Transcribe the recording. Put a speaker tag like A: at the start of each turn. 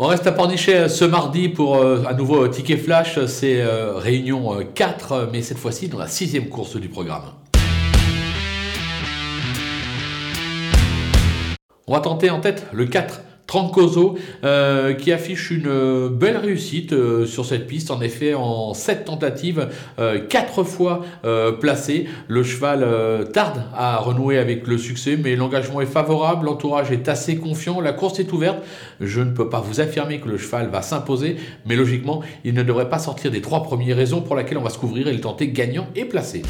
A: On reste à Pornichet ce mardi pour euh, un nouveau ticket flash. C'est euh, réunion 4, euh, mais cette fois-ci dans la sixième course du programme. On va tenter en tête le 4 Trancoso, euh, qui affiche une euh, belle réussite euh, sur cette piste. En effet, en sept tentatives, quatre fois placé, le cheval tarde à renouer avec le succès, mais l'engagement est favorable, l'entourage est assez confiant, la course est ouverte. Je ne peux pas vous affirmer que le cheval va s'imposer, mais logiquement, il ne devrait pas sortir des trois premières raisons pour lesquelles on va se couvrir et le tenter gagnant et placé.